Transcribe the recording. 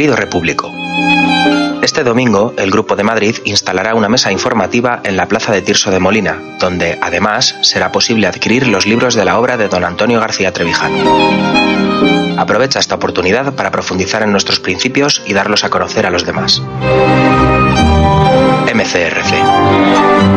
Querido Repúblico, este domingo el Grupo de Madrid instalará una mesa informativa en la Plaza de Tirso de Molina, donde además será posible adquirir los libros de la obra de don Antonio García Trevijano. Aprovecha esta oportunidad para profundizar en nuestros principios y darlos a conocer a los demás. MCRC.